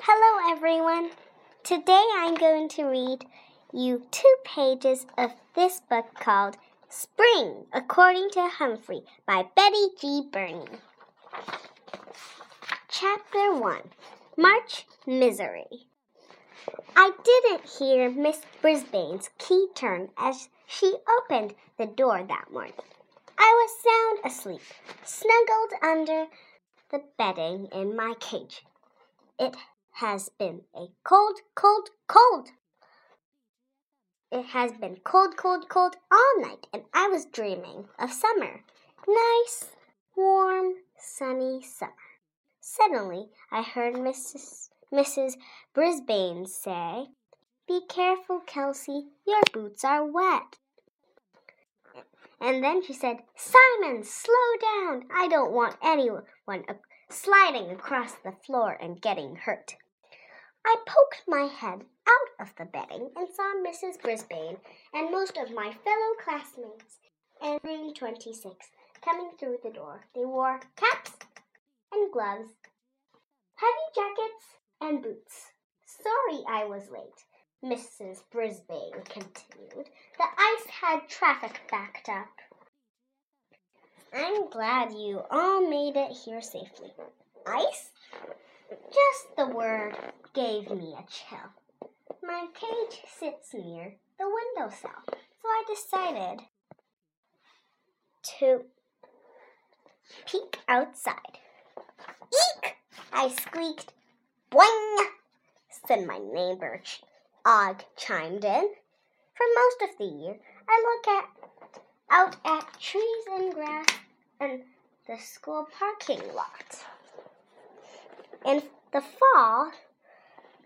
Hello, everyone. Today I'm going to read you two pages of this book called Spring, According to Humphrey by Betty G. Birney. Chapter 1 March Misery. I didn't hear Miss Brisbane's key turn as she opened the door that morning. I was sound asleep, snuggled under the bedding in my cage. It has been a cold, cold, cold. It has been cold, cold, cold all night, and I was dreaming of summer. Nice, warm, sunny summer. Suddenly, I heard Mrs. Mrs. Brisbane say, Be careful, Kelsey, your boots are wet. And then she said, Simon, slow down. I don't want anyone uh, sliding across the floor and getting hurt. I poked my head out of the bedding and saw Mrs. Brisbane and most of my fellow classmates in room 26 coming through the door. They wore caps and gloves, heavy jackets, and boots. Sorry I was late, Mrs. Brisbane continued. The ice had traffic backed up. I'm glad you all made it here safely. Ice? Just the word gave me a chill. My cage sits near the windowsill, so I decided to peek outside. Eek! I squeaked. Boing! said my neighbor Og chimed in. For most of the year, I look at out at trees and grass and the school parking lot. In the fall,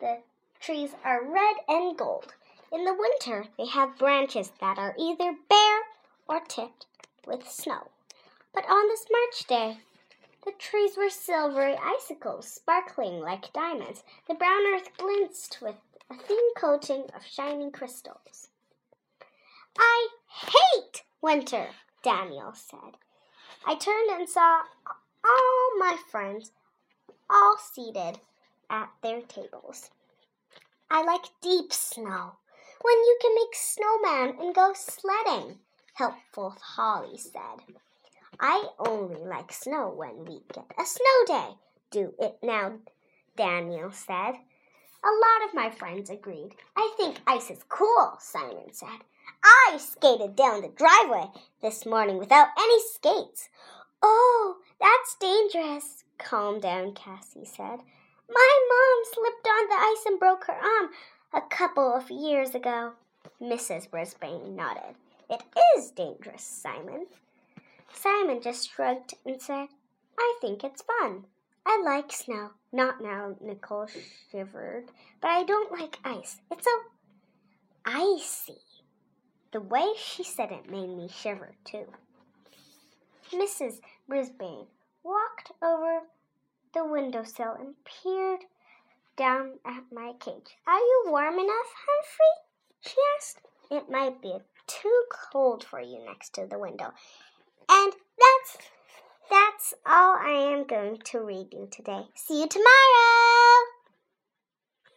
the trees are red and gold. In the winter, they have branches that are either bare or tipped with snow. But on this March day, the trees were silvery icicles, sparkling like diamonds. The brown earth glanced with a thin coating of shining crystals. I hate winter, Daniel said. I turned and saw all my friends all seated at their tables. I like deep snow, when you can make snowman and go sledding, helpful Holly said. I only like snow when we get a snow day. Do it now, Daniel said. A lot of my friends agreed. I think ice is cool, Simon said. I skated down the driveway this morning without any skates. Oh, that's dangerous, Calm down, Cassie said. My mom slipped on the ice and broke her arm a couple of years ago. Mrs. Brisbane nodded. It is dangerous, Simon. Simon just shrugged and said, I think it's fun. I like snow. Not now, Nicole shivered, but I don't like ice. It's so icy. The way she said it made me shiver, too. Mrs. Brisbane walked over the windowsill and peered down at my cage. Are you warm enough, Humphrey? she asked. It might be too cold for you next to the window. And that's that's all I am going to read you today. See you tomorrow.